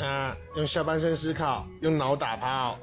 啊用下半身思考用脑打炮。